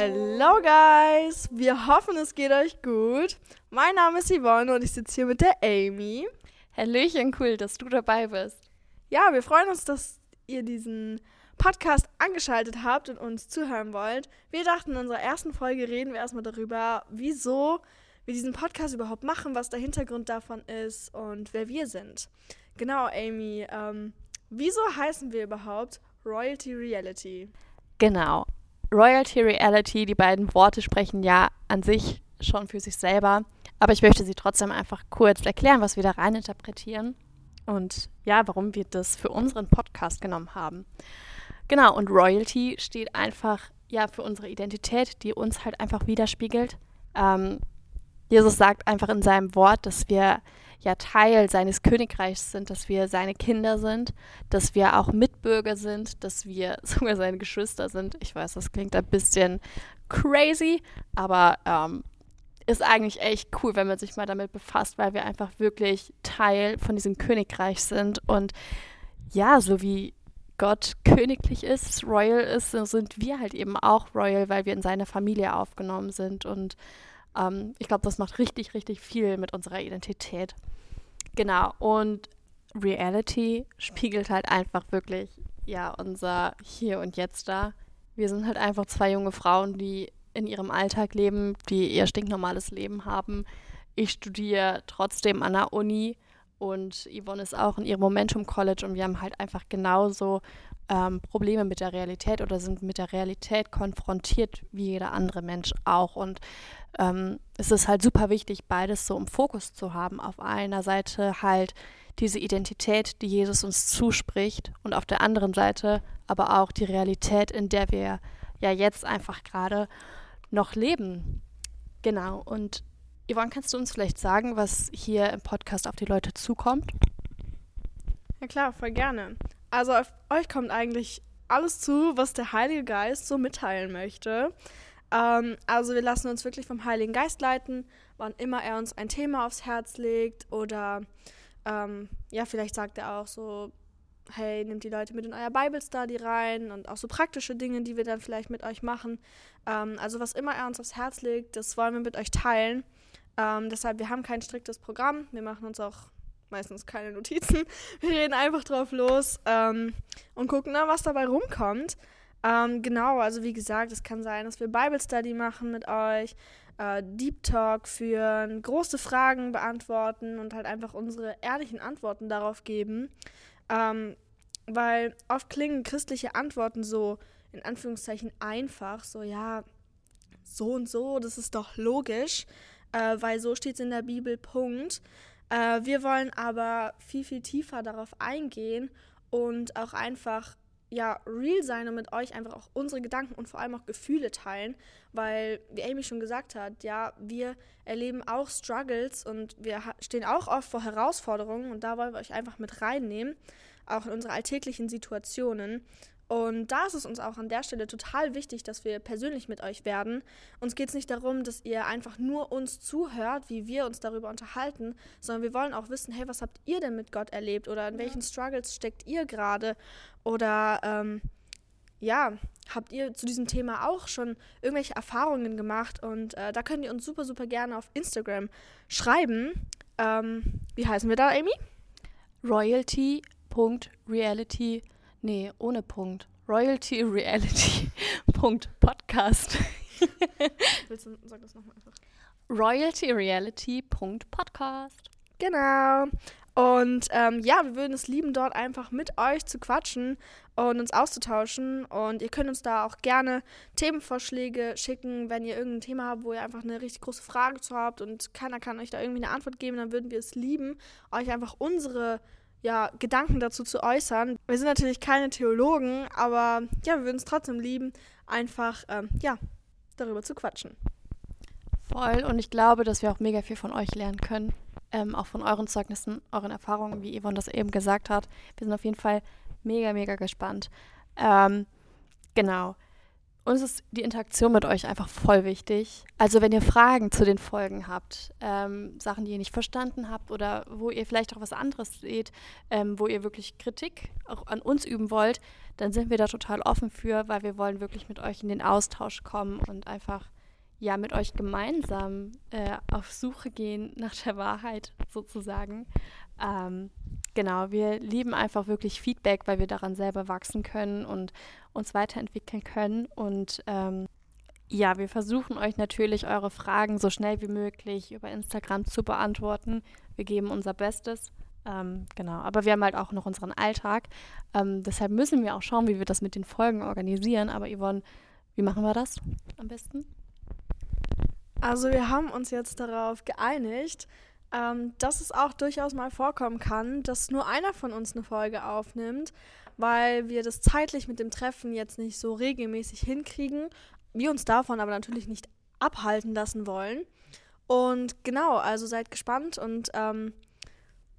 Hello guys! Wir hoffen, es geht euch gut. Mein Name ist Yvonne und ich sitze hier mit der Amy. Hallöchen, cool, dass du dabei bist. Ja, wir freuen uns, dass ihr diesen Podcast angeschaltet habt und uns zuhören wollt. Wir dachten, in unserer ersten Folge reden wir erstmal darüber, wieso wir diesen Podcast überhaupt machen, was der Hintergrund davon ist und wer wir sind. Genau, Amy, ähm, wieso heißen wir überhaupt Royalty Reality? Genau. Royalty Reality, die beiden Worte sprechen ja an sich schon für sich selber, aber ich möchte sie trotzdem einfach kurz erklären, was wir da rein interpretieren und ja, warum wir das für unseren Podcast genommen haben. Genau, und Royalty steht einfach ja für unsere Identität, die uns halt einfach widerspiegelt. Ähm, Jesus sagt einfach in seinem Wort, dass wir ja Teil seines Königreichs sind, dass wir seine Kinder sind, dass wir auch Mitbürger sind, dass wir sogar seine Geschwister sind. Ich weiß, das klingt ein bisschen crazy, aber ähm, ist eigentlich echt cool, wenn man sich mal damit befasst, weil wir einfach wirklich Teil von diesem Königreich sind. Und ja, so wie Gott königlich ist, royal ist, sind wir halt eben auch royal, weil wir in seine Familie aufgenommen sind. Und ähm, ich glaube, das macht richtig, richtig viel mit unserer Identität. Genau. Und Reality spiegelt halt einfach wirklich, ja, unser Hier und Jetzt da. Wir sind halt einfach zwei junge Frauen, die in ihrem Alltag leben, die ihr stinknormales Leben haben. Ich studiere trotzdem an der Uni und Yvonne ist auch in ihrem Momentum College und wir haben halt einfach genauso ähm, Probleme mit der Realität oder sind mit der Realität konfrontiert wie jeder andere Mensch auch. Und ähm, es ist halt super wichtig, beides so im Fokus zu haben. Auf einer Seite halt diese Identität, die Jesus uns zuspricht und auf der anderen Seite aber auch die Realität, in der wir ja jetzt einfach gerade noch leben. Genau. Und Yvonne, kannst du uns vielleicht sagen, was hier im Podcast auf die Leute zukommt? Ja klar, voll gerne. Also auf euch kommt eigentlich alles zu, was der Heilige Geist so mitteilen möchte. Ähm, also wir lassen uns wirklich vom Heiligen Geist leiten, wann immer er uns ein Thema aufs Herz legt oder ähm, ja, vielleicht sagt er auch so, hey, nehmt die Leute mit in euer Bible Study rein und auch so praktische Dinge, die wir dann vielleicht mit euch machen. Ähm, also was immer er uns aufs Herz legt, das wollen wir mit euch teilen. Ähm, deshalb, wir haben kein striktes Programm. Wir machen uns auch meistens keine Notizen. Wir reden einfach drauf los ähm, und gucken dann, was dabei rumkommt. Ähm, genau, also wie gesagt, es kann sein, dass wir Bible Study machen mit euch, äh, Deep Talk führen, große Fragen beantworten und halt einfach unsere ehrlichen Antworten darauf geben. Ähm, weil oft klingen christliche Antworten so in Anführungszeichen einfach, so ja, so und so, das ist doch logisch, äh, weil so steht es in der Bibel, Punkt. Äh, wir wollen aber viel, viel tiefer darauf eingehen und auch einfach ja, real sein und mit euch einfach auch unsere Gedanken und vor allem auch Gefühle teilen, weil, wie Amy schon gesagt hat, ja, wir erleben auch Struggles und wir stehen auch oft vor Herausforderungen und da wollen wir euch einfach mit reinnehmen, auch in unsere alltäglichen Situationen. Und da ist es uns auch an der Stelle total wichtig, dass wir persönlich mit euch werden. Uns geht es nicht darum, dass ihr einfach nur uns zuhört, wie wir uns darüber unterhalten, sondern wir wollen auch wissen, hey, was habt ihr denn mit Gott erlebt oder in ja. welchen Struggles steckt ihr gerade? Oder ähm, ja, habt ihr zu diesem Thema auch schon irgendwelche Erfahrungen gemacht? Und äh, da könnt ihr uns super, super gerne auf Instagram schreiben. Ähm, wie heißen wir da, Amy? Royalty.reality Nee, ohne Punkt. Royalty Reality. Punkt Podcast. Willst du, sag das nochmal einfach. Royalty Reality. Punkt Podcast. Genau. Und ähm, ja, wir würden es lieben, dort einfach mit euch zu quatschen und uns auszutauschen. Und ihr könnt uns da auch gerne Themenvorschläge schicken, wenn ihr irgendein Thema habt, wo ihr einfach eine richtig große Frage zu habt und keiner kann euch da irgendwie eine Antwort geben, dann würden wir es lieben, euch einfach unsere ja, Gedanken dazu zu äußern. Wir sind natürlich keine Theologen, aber ja, wir würden es trotzdem lieben, einfach ähm, ja, darüber zu quatschen. Voll und ich glaube, dass wir auch mega viel von euch lernen können. Ähm, auch von euren Zeugnissen, euren Erfahrungen, wie Yvonne das eben gesagt hat. Wir sind auf jeden Fall mega, mega gespannt. Ähm, genau. Uns ist die Interaktion mit euch einfach voll wichtig. Also wenn ihr Fragen zu den Folgen habt, ähm, Sachen, die ihr nicht verstanden habt oder wo ihr vielleicht auch was anderes seht, ähm, wo ihr wirklich Kritik auch an uns üben wollt, dann sind wir da total offen für, weil wir wollen wirklich mit euch in den Austausch kommen und einfach ja mit euch gemeinsam äh, auf Suche gehen nach der Wahrheit sozusagen. Ähm, genau, wir lieben einfach wirklich Feedback, weil wir daran selber wachsen können und uns weiterentwickeln können. Und ähm, ja, wir versuchen euch natürlich eure Fragen so schnell wie möglich über Instagram zu beantworten. Wir geben unser Bestes. Ähm, genau, aber wir haben halt auch noch unseren Alltag. Ähm, deshalb müssen wir auch schauen, wie wir das mit den Folgen organisieren. Aber Yvonne, wie machen wir das am besten? Also wir haben uns jetzt darauf geeinigt, ähm, dass es auch durchaus mal vorkommen kann, dass nur einer von uns eine Folge aufnimmt, weil wir das zeitlich mit dem Treffen jetzt nicht so regelmäßig hinkriegen, wir uns davon aber natürlich nicht abhalten lassen wollen. Und genau, also seid gespannt und ähm,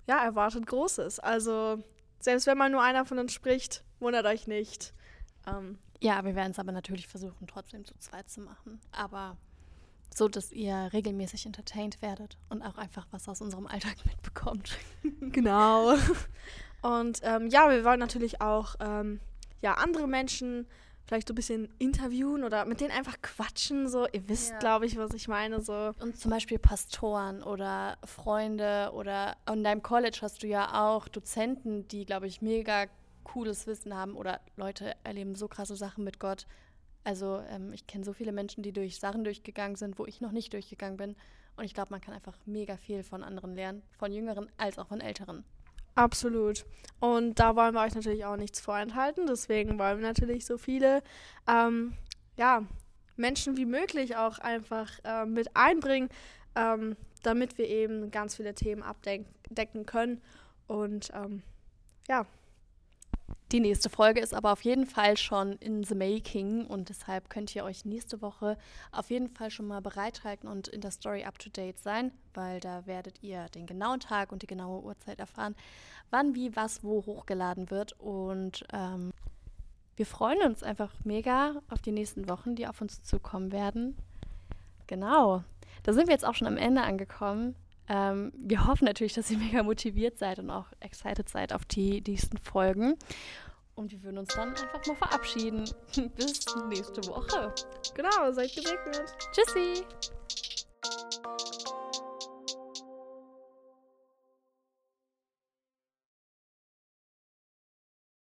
ja, erwartet Großes. Also selbst wenn mal nur einer von uns spricht, wundert euch nicht. Ähm, ja, wir werden es aber natürlich versuchen, trotzdem zu zweit zu machen. Aber so dass ihr regelmäßig entertained werdet und auch einfach was aus unserem Alltag mitbekommt. genau. Und ähm, ja, wir wollen natürlich auch ähm, ja, andere Menschen vielleicht so ein bisschen interviewen oder mit denen einfach quatschen. So, ihr wisst, ja. glaube ich, was ich meine. So. Und zum Beispiel Pastoren oder Freunde oder in deinem College hast du ja auch Dozenten, die, glaube ich, mega cooles Wissen haben oder Leute erleben so krasse Sachen mit Gott also ähm, ich kenne so viele Menschen, die durch Sachen durchgegangen sind, wo ich noch nicht durchgegangen bin. Und ich glaube, man kann einfach mega viel von anderen lernen, von Jüngeren als auch von Älteren. Absolut. Und da wollen wir euch natürlich auch nichts vorenthalten. Deswegen wollen wir natürlich so viele ähm, ja, Menschen wie möglich auch einfach äh, mit einbringen, ähm, damit wir eben ganz viele Themen abdecken können. Und ähm, ja, die nächste Folge ist aber auf jeden Fall schon in the making und deshalb könnt ihr euch nächste Woche auf jeden Fall schon mal bereithalten und in der Story up to date sein, weil da werdet ihr den genauen Tag und die genaue Uhrzeit erfahren, wann, wie, was, wo hochgeladen wird. Und ähm, wir freuen uns einfach mega auf die nächsten Wochen, die auf uns zukommen werden. Genau. Da sind wir jetzt auch schon am Ende angekommen. Ähm, wir hoffen natürlich, dass ihr mega motiviert seid und auch excited seid auf die nächsten Folgen. Und wir würden uns dann einfach mal verabschieden. Bis nächste Woche. Genau, seid gesegnet. Tschüssi.